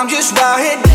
I'm just out here